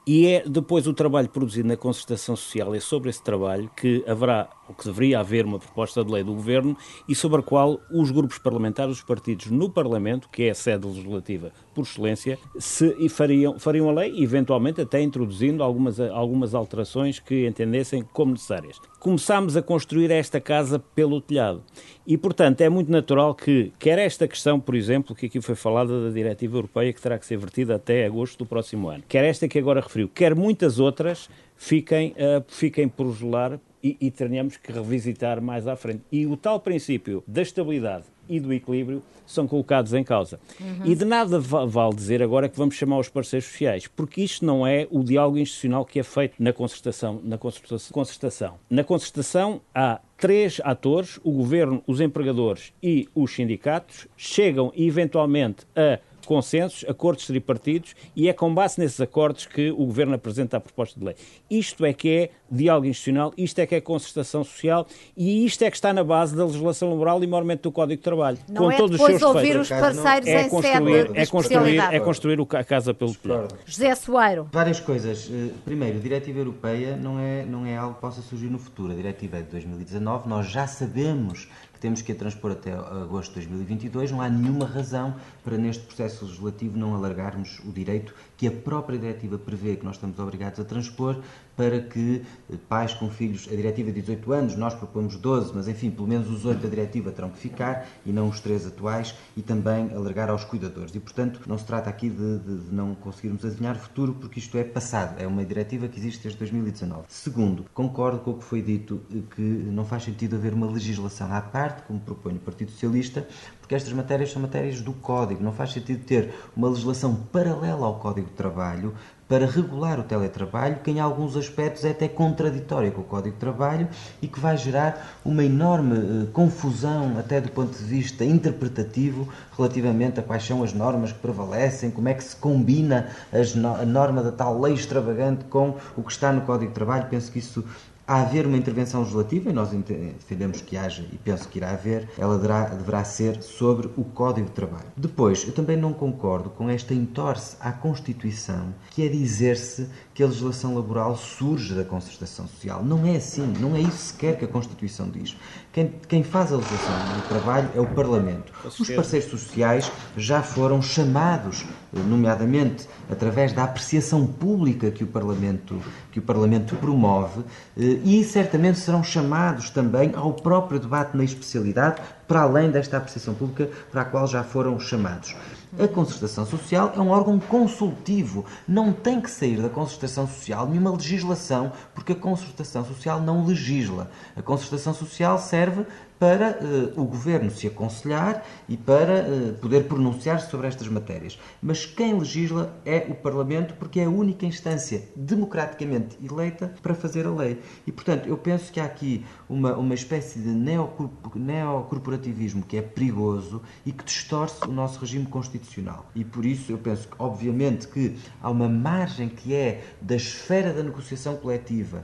E é depois o trabalho produzido na concertação social, é sobre esse trabalho que haverá, ou que deveria haver uma proposta de lei do Governo e sobre a qual os grupos parlamentares, os partidos no Parlamento, que é a sede legislativa por excelência, se, fariam, fariam a lei, eventualmente até introduzindo algumas, algumas alterações que entendessem como necessárias. Começámos a construir esta casa pelo telhado. E, portanto, é muito natural que, quer esta questão, por exemplo, que aqui foi falada da diretiva europeia, que terá que ser vertida até agosto do próximo ano, quer esta que agora referiu, quer muitas outras, fiquem, uh, fiquem por gelar e, e tenhamos que revisitar mais à frente. E o tal princípio da estabilidade e do equilíbrio são colocados em causa. Uhum. E de nada vale dizer agora que vamos chamar os parceiros sociais, porque isto não é o diálogo institucional que é feito na concertação. Na concertação. Na concertação há três atores, o governo, os empregadores e os sindicatos, chegam eventualmente a consensos, acordos tripartidos, e é com base nesses acordos que o Governo apresenta a proposta de lei. Isto é que é diálogo institucional, isto é que é concertação social e isto é que está na base da legislação laboral e, maiormente, do Código de Trabalho. Não com é todos depois os seus ouvir os parceiros é em construir, sede é construir, é construir a casa pelo telhado. José Soeiro. Várias coisas. Eh, primeiro, a diretiva europeia não é, não é algo que possa surgir no futuro. A diretiva é de 2019, nós já sabemos que temos que a transpor até agosto de 2022. Não há nenhuma razão para, neste processo legislativo, não alargarmos o direito que a própria diretiva prevê que nós estamos obrigados a transpor para que eh, pais com filhos, a diretiva de 18 anos, nós propomos 12, mas enfim, pelo menos os 8 da diretiva terão que ficar e não os 3 atuais e também alargar aos cuidadores. E, portanto, não se trata aqui de, de, de não conseguirmos adivinhar o futuro, porque isto é passado, é uma diretiva que existe desde 2019. Segundo, concordo com o que foi dito, eh, que não faz sentido haver uma legislação à parte, como propõe o Partido Socialista, porque estas matérias são matérias do Código. Não faz sentido ter uma legislação paralela ao Código de Trabalho para regular o teletrabalho, que em alguns aspectos é até contraditório com o Código de Trabalho e que vai gerar uma enorme uh, confusão, até do ponto de vista interpretativo, relativamente a quais são as normas que prevalecem, como é que se combina a norma da tal lei extravagante com o que está no Código de Trabalho. Penso que isso a haver uma intervenção legislativa, e nós defendemos que haja, e penso que irá haver, ela deverá, deverá ser sobre o Código de Trabalho. Depois, eu também não concordo com esta entorse à Constituição, que é dizer-se que a legislação laboral surge da concertação social. Não é assim, não é isso sequer que a Constituição diz. Quem, quem faz a legislação do trabalho é o Parlamento. Os parceiros sociais já foram chamados, nomeadamente através da apreciação pública que o Parlamento, que o Parlamento promove, eh, e certamente serão chamados também ao próprio debate na especialidade, para além desta apreciação pública para a qual já foram chamados. A concertação social é um órgão consultivo. Não tem que sair da concertação social nenhuma legislação, porque a concertação social não legisla. A concertação social serve para uh, o governo se aconselhar e para uh, poder pronunciar-se sobre estas matérias. Mas quem legisla é o Parlamento, porque é a única instância democraticamente eleita para fazer a lei. E, portanto, eu penso que há aqui uma, uma espécie de neocorporativismo que é perigoso e que distorce o nosso regime constitucional. E por isso eu penso que, obviamente, que há uma margem que é da esfera da negociação coletiva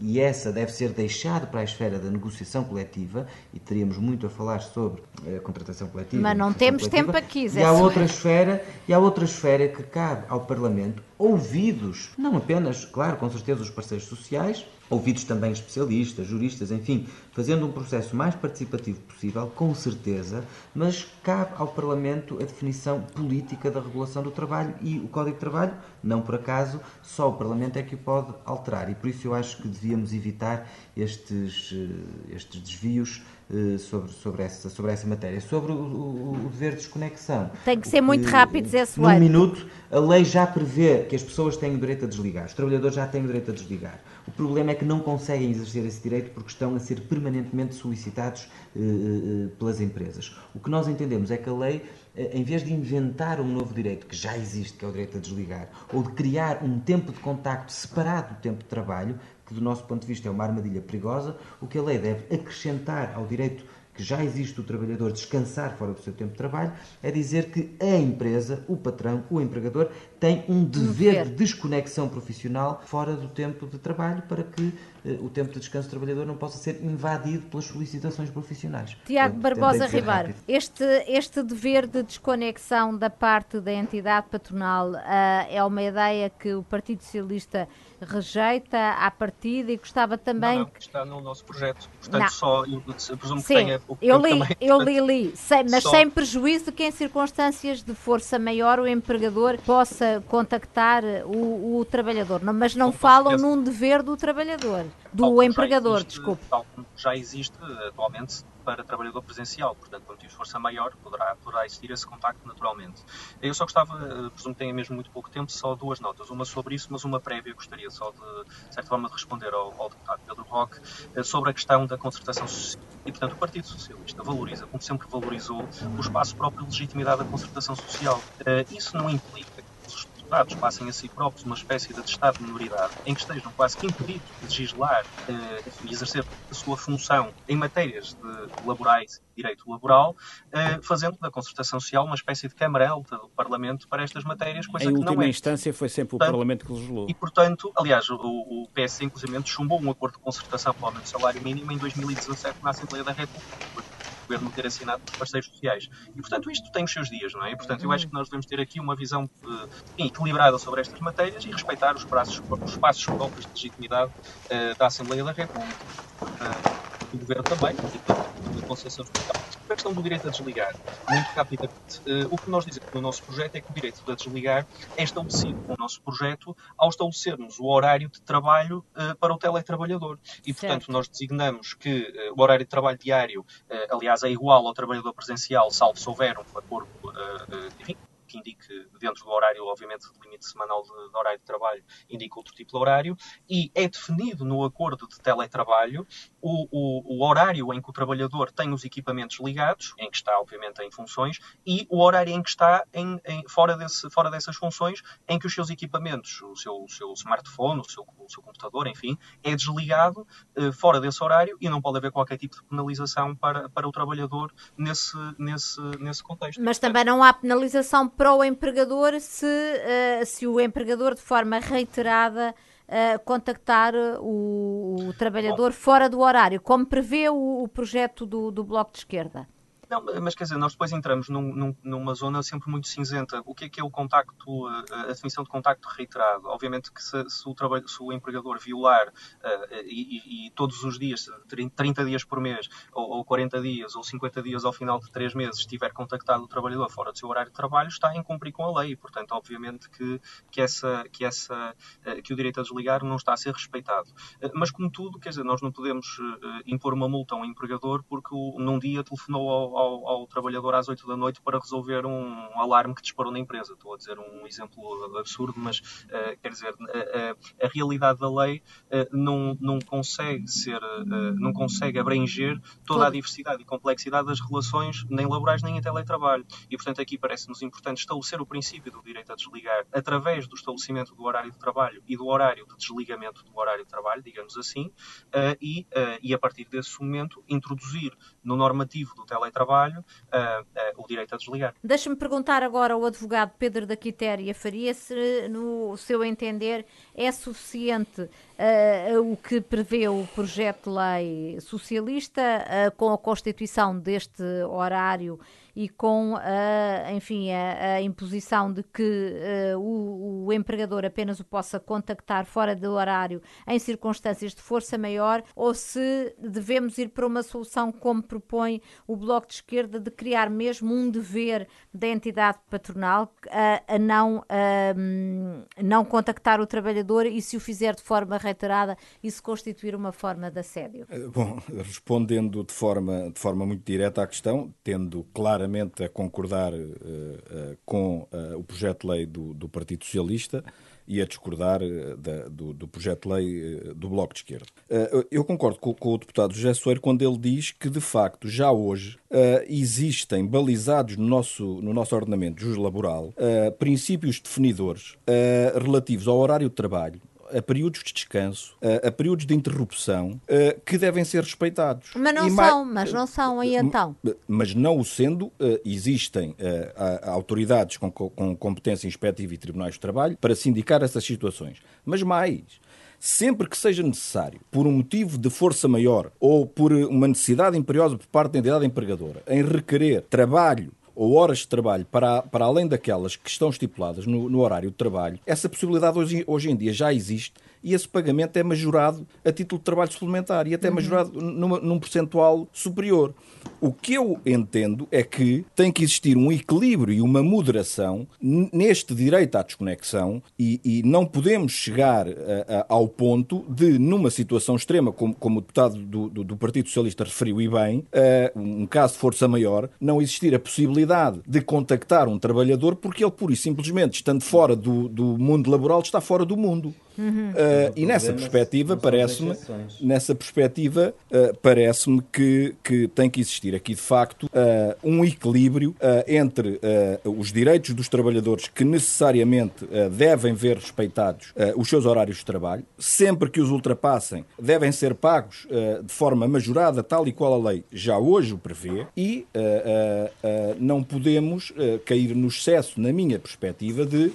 e essa deve ser deixada para a esfera da negociação coletiva e teríamos muito a falar sobre a contratação coletiva. Mas não temos coletiva. tempo aqui, Zé E há outra esfera, e há outra esfera que cabe ao Parlamento ouvidos, não apenas, claro, com certeza os parceiros sociais, ouvidos também especialistas, juristas, enfim, fazendo um processo mais participativo possível, com certeza, mas cabe ao Parlamento a definição política da regulação do trabalho e o Código de Trabalho, não por acaso, só o Parlamento é que o pode alterar. E por isso eu acho que devíamos evitar estes, eh, estes desvios sobre, sobre, essa, sobre essa matéria. Sobre o, o, o dever de desconexão. Tem que ser que, muito rápido, Zé Soares. Num minuto, a lei já prevê que as pessoas têm o direito a desligar, os trabalhadores já têm o direito a desligar. O problema é que não conseguem exercer esse direito porque estão a ser permanentemente solicitados eh, eh, pelas empresas. O que nós entendemos é que a lei, eh, em vez de inventar um novo direito que já existe, que é o direito a desligar, ou de criar um tempo de contacto separado do tempo de trabalho, que do nosso ponto de vista é uma armadilha perigosa, o que a lei deve acrescentar ao direito que já existe o trabalhador descansar fora do seu tempo de trabalho, é dizer que a empresa, o patrão, o empregador, tem um dever de desconexão profissional fora do tempo de trabalho para que eh, o tempo de descanso do trabalhador não possa ser invadido pelas solicitações profissionais. Tiago Barbosa Ribeiro, este, este dever de desconexão da parte da entidade patronal uh, é uma ideia que o Partido Socialista rejeita à partida e gostava também. Não, não, está no nosso projeto. Portanto, não. só eu, presumo Sim, que tenha eu li, também, eu li, li, sem, mas só... sem prejuízo de que em circunstâncias de força maior o empregador possa contactar o, o trabalhador. Mas não falam num dever do trabalhador, do empregador, existe, desculpe. Tal como já existe atualmente para trabalhador presencial, portanto, quando tiver força maior, poderá, poderá existir esse contacto naturalmente. Eu só gostava, eh, presumo que tenha mesmo muito pouco tempo, só duas notas. Uma sobre isso, mas uma prévia, gostaria só de, de certa forma, de responder ao, ao deputado Pedro Roque eh, sobre a questão da concertação social. E, portanto, o Partido Socialista valoriza, como sempre valorizou, o espaço próprio de legitimidade da concertação social. Eh, isso não implica deputados passem a si próprios uma espécie de atestado de minoridade em que estejam quase que impedidos de legislar eh, e exercer a sua função em matérias de laborais direito laboral, eh, fazendo da concertação social uma espécie de câmara alta do Parlamento para estas matérias, coisa em que última não é. instância foi sempre portanto, o Parlamento que legislou. E, portanto, aliás, o, o PS inclusive chumbou um acordo de concertação para o aumento do salário mínimo em 2017 na Assembleia da República governo ter assinado com os parceiros sociais. E, portanto, isto tem os seus dias, não é? E, portanto, eu acho que nós devemos ter aqui uma visão uh, equilibrada sobre estas matérias e respeitar os, prazos, os passos próprios de legitimidade uh, da Assembleia da República, uh, do governo também, e da A questão do direito a desligar, muito rapidamente, uh, o que nós dizemos no nosso projeto é que o direito a desligar é estabelecido com o nosso projeto ao estabelecermos o horário de trabalho uh, para o teletrabalhador. E, portanto, certo. nós designamos que uh, o horário de trabalho diário, aliás, é igual ao trabalhador presencial, salvo se houver um acordo, enfim, que indique, dentro do horário, obviamente, do limite semanal de, de horário de trabalho, indique outro tipo de horário, e é definido no acordo de teletrabalho o, o, o, horário em que o trabalhador tem os equipamentos ligados, em que está, obviamente, em funções, e o horário em que está em, em, fora, desse, fora dessas funções, em que os seus equipamentos, o seu, o seu smartphone, o seu, o seu computador, enfim, é desligado uh, fora desse horário e não pode haver qualquer tipo de penalização para, para o trabalhador nesse, nesse, nesse contexto. Mas também não há penalização para o empregador se, uh, se o empregador, de forma reiterada, uh, contactar o, o trabalhador fora do horário, como prevê o, o projeto do, do Bloco de Esquerda. Não, mas quer dizer, nós depois entramos num, num, numa zona sempre muito cinzenta. O que é que é o contacto, a definição de contacto reiterado? Obviamente que se, se, o, trabalho, se o empregador violar uh, e, e, todos os dias, 30 dias por mês, ou, ou 40 dias, ou 50 dias ao final de 3 meses, tiver contactado o trabalhador fora do seu horário de trabalho, está em cumprir com a lei. Portanto, obviamente que, que, essa, que, essa, uh, que o direito a desligar não está a ser respeitado. Uh, mas, como tudo, quer dizer, nós não podemos impor uma multa a um empregador porque o, num dia telefonou ao ao, ao, trabalhador às 8 da noite para resolver um alarme que disparou na empresa. Estou a dizer um exemplo absurdo, mas uh, quer dizer, a, a, a, realidade da lei uh, não, não consegue ser, uh, não consegue abranger toda a diversidade e complexidade das relações, nem laborais nem em teletrabalho. E, portanto, aqui parece-nos importante estabelecer o princípio do direito a desligar através do estabelecimento do horário de trabalho e do horário de desligamento do horário de trabalho, digamos assim, e, e a partir desse momento introduzir no normativo do teletrabalho trabalho uh, uh, o direito a desligar. Deixa-me perguntar agora ao advogado Pedro da Quitéria Faria se, no seu entender, é suficiente uh, o que prevê o projeto de lei socialista com a constituição deste horário e com a, enfim, a, a imposição de que uh, o, o, empregador apenas o possa contactar fora do horário em circunstâncias de força maior, ou se devemos ir para uma solução como propõe o Bloco de Esquerda de criar mesmo um dever da entidade patronal a, a não, a, não contactar o trabalhador e se o fizer de forma reiterada, isso constituir uma forma de assédio? Eh, bom, respondendo de forma, de forma muito direta à questão, tendo claro claramente a concordar uh, uh, com uh, o projeto de lei do, do, Partido Socialista e a discordar da, do, do, projeto de lei do Bloco de Esquerda. eu concordo com, com, o deputado José Soeiro quando ele diz que, de facto, já hoje existem balizados no nosso, no nosso ordenamento laboral princípios definidores relativos ao horário de trabalho, a períodos de descanso, a, a períodos de interrupção que devem ser respeitados. Mas não e são, mas não são, e então? Mas não o sendo, existem autoridades com, com competência inspectiva e tribunais de trabalho para se indicar essas situações. Mas mais, sempre que seja necessário, por um motivo de força maior ou por uma necessidade imperiosa por parte da entidade empregadora, em requerer trabalho ou horas de trabalho para, para além daquelas que estão estipuladas no, no horário de trabalho, essa possibilidade hoje, hoje em dia já existe e esse pagamento é majorado a título de trabalho suplementar e até uhum. majorado numa, num percentual superior. O que eu entendo é que tem que existir um equilíbrio e uma moderação neste direito à desconexão e, e não podemos chegar a, a, ao ponto de, numa situação extrema, como, como o deputado do, do, do, Partido Socialista referiu e bem, uh, um caso de força maior, não existir a possibilidade de contactar um trabalhador porque ele, pura e simplesmente, estando fora do, do mundo laboral, está fora do mundo. Uhum. Uh, e nessa perspectiva, parece-me, nessa perspectiva, uh, parece-me que, que tem que existir aqui de facto uh, um equilíbrio entre os direitos dos trabalhadores que necessariamente devem ver respeitados os seus horários de trabalho, sempre que os ultrapassem, devem ser pagos de forma majorada, tal e qual a lei já hoje o prevê, e não podemos cair no excesso, na minha perspectiva, de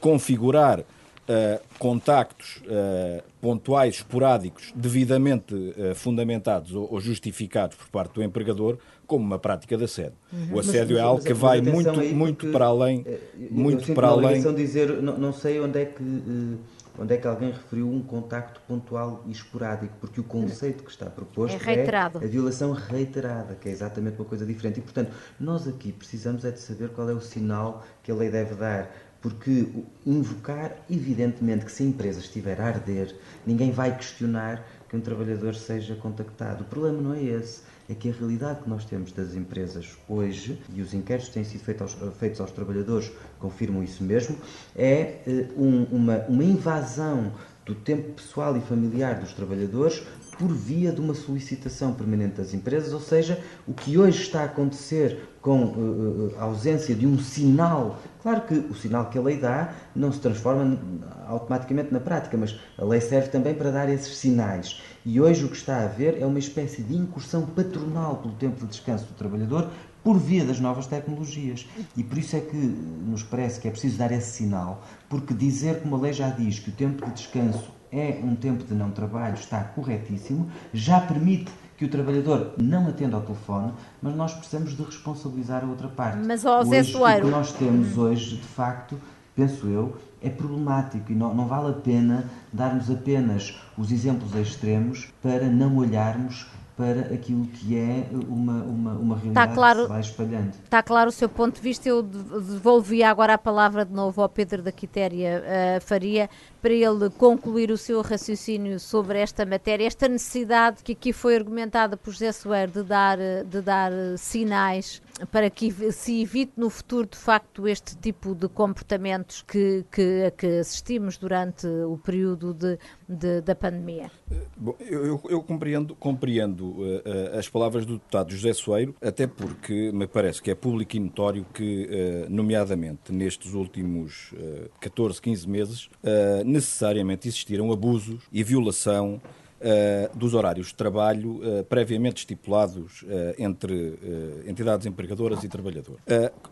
configurar uh, contactos uh, pontuais, esporádicos, devidamente uh, fundamentados ou, ou, justificados por parte do empregador, como uma prática de assédio. Uhum. O assédio mas, é algo que vai muito, muito para além. Muito para além. dizer, não, não, sei onde é que. Onde é que alguém referiu um contacto pontual e esporádico? Porque o conceito que está proposto é, é a violação reiterada, que é exatamente uma coisa diferente. E, portanto, nós aqui precisamos é de saber qual é o sinal que a lei deve dar porque invocar, evidentemente, que se a empresa estiver a arder, ninguém vai questionar que um trabalhador seja contactado. O problema não é esse é que a realidade que nós temos das empresas hoje, e os inquéritos têm sido feitos aos, feitos aos trabalhadores confirmam isso mesmo, é eh, um, uma, uma invasão do tempo pessoal e familiar dos trabalhadores por via de uma solicitação permanente das empresas, ou seja, o que hoje está a acontecer com uh, a ausência de um sinal. Claro que o sinal que a lei dá não se transforma automaticamente na prática, mas a lei serve também para dar esses sinais. E hoje o que está a haver é uma espécie de incursão patronal pelo tempo de descanso do trabalhador por via das novas tecnologias. E por isso é que nos parece que é preciso dar esse sinal, porque dizer, como a lei já diz, que o tempo de descanso é um tempo de não trabalho, está corretíssimo, já permite que o trabalhador não atenda ao telefone, mas nós precisamos de responsabilizar a outra parte. Mas, ó, Zé Soeiro... O que nós temos hum. hoje, de facto, penso eu, é problemático e não, não vale a pena darmos apenas os exemplos extremos para não olharmos para aquilo que é uma, uma, uma realidade claro, que se vai espalhando. Está claro o seu ponto de vista. Eu devolvia agora a palavra de novo ao Pedro da Quitéria uh, Faria para ele concluir o seu raciocínio sobre esta matéria, esta necessidade que aqui foi argumentada por José Soer de dar, de dar sinais para que se evite no futuro, de facto, este tipo de comportamentos que, que, que assistimos durante o período de, de da pandemia? Bom, eu, eu, compreendo, compreendo uh, as palavras do deputado José Soeiro, até porque me parece que é público e notório que, uh, nomeadamente nestes últimos uh, 14, 15 meses, necessariamente existiram abusos e violação uh, dos horários de trabalho uh, previamente estipulados uh, entre entidades empregadoras e trabalhadores.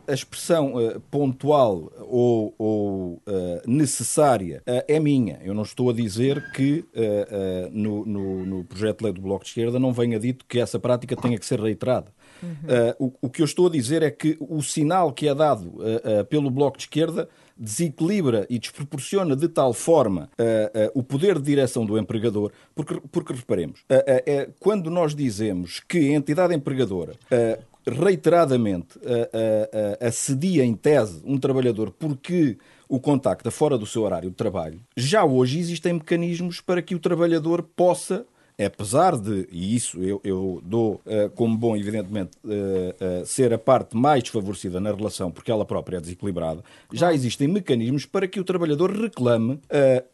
a expressão pontual ou, ou necessária é minha. Eu não estou a dizer que no, no, no projeto de lei do Bloco de Esquerda não venha dito que essa prática tenha que ser reiterada. Uhum. o, o, que eu estou a dizer é que o sinal que é dado pelo Bloco de Esquerda desequilibra e desproporciona de tal forma uh, uh, o poder de direção do empregador, porque, porque reparemos, uh, quando nós dizemos que a entidade empregadora reiteradamente assedia em tese um trabalhador porque o contacta fora do seu horário de trabalho, já hoje existem mecanismos para que o trabalhador possa apesar de, e isso eu, eu dou uh, como bom, evidentemente, uh, uh, ser a parte mais desfavorecida na relação, porque ela própria é desequilibrada, já existem mecanismos para que o trabalhador reclame,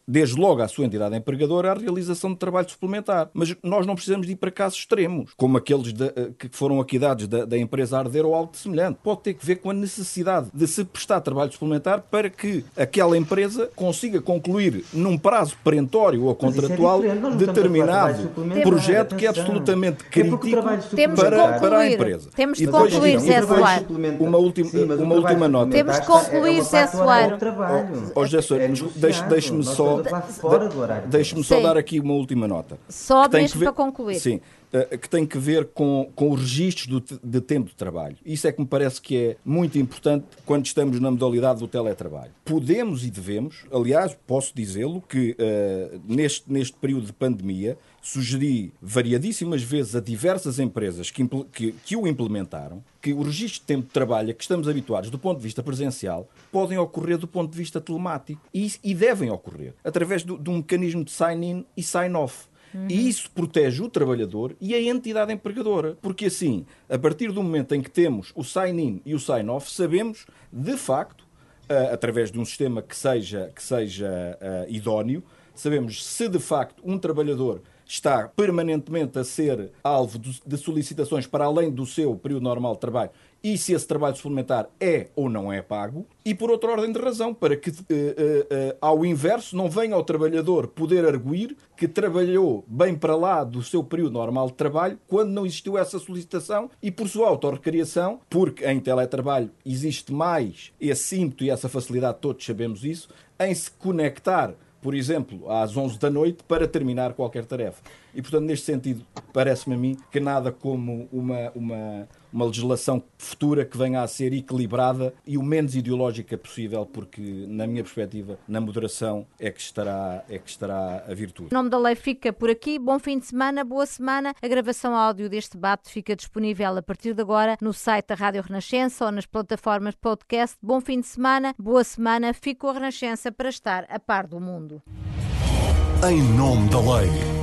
desde logo à sua entidade empregadora, a realização de trabalho suplementar. Mas nós não precisamos de ir para casos extremos, como aqueles de, que foram aqui dados da, da empresa Arder ou algo semelhante. Pode ter que ver com a necessidade de se prestar trabalho suplementar para que aquela empresa consiga concluir num prazo perentório ou é contratual é determinado projeto que é absolutamente crítico para, para a empresa. Temos de concluir, Zé Soares. Uma última, uma última nota. Temos de concluir, Zé Soares. Ó, José Soares, deixe-me só, deixe só dar aqui uma última nota. Só mesmo para concluir. Sim. Eh, que tem que ver com, com os registros do, de tempo de trabalho. Isso é que me parece que é muito importante quando estamos na modalidade do teletrabalho. Podemos e devemos, aliás, posso dizê-lo, que uh, neste, neste período de pandemia sugeri variadíssimas vezes a diversas empresas que, que, que, o implementaram que o registro de tempo de trabalho a que estamos habituados do ponto de vista presencial podem ocorrer do ponto de vista telemático e, e devem ocorrer através do, de um mecanismo de sign-in e sign-off. Uhum. E isso protege o trabalhador e a entidade empregadora. Porque assim, a partir do momento em que temos o sign-in e o sign-off, sabemos, de facto, uh, através de um sistema que seja, que seja uh, idóneo, sabemos se de facto um trabalhador está permanentemente a ser alvo de solicitações para além do seu período normal de trabalho e se esse trabalho suplementar é ou não é pago, e por outra ordem de razão, para que, uh, uh, uh, ao inverso, não venha ao trabalhador poder arguir que trabalhou bem para lá do seu período normal de trabalho quando não existiu essa solicitação e por sua autorrecriação, porque em teletrabalho existe mais esse ímpeto e essa facilidade, todos sabemos isso, em se conectar por exemplo, às 11 da noite para terminar qualquer tarefa. E, portanto, neste sentido, parece-me a mim que nada como uma, uma, uma legislação futura que venha a ser equilibrada e o menos ideológica possível, porque, na minha perspectiva, na moderação é que estará, é que estará a virtude. O nome da lei fica por aqui. Bom fim de semana, boa semana. A gravação áudio deste debate fica disponível a partir de agora no site da Rádio Renascença ou nas plataformas de podcast. Bom fim de semana, boa semana. Fico a Renascença para estar a par do mundo. Em nome da lei.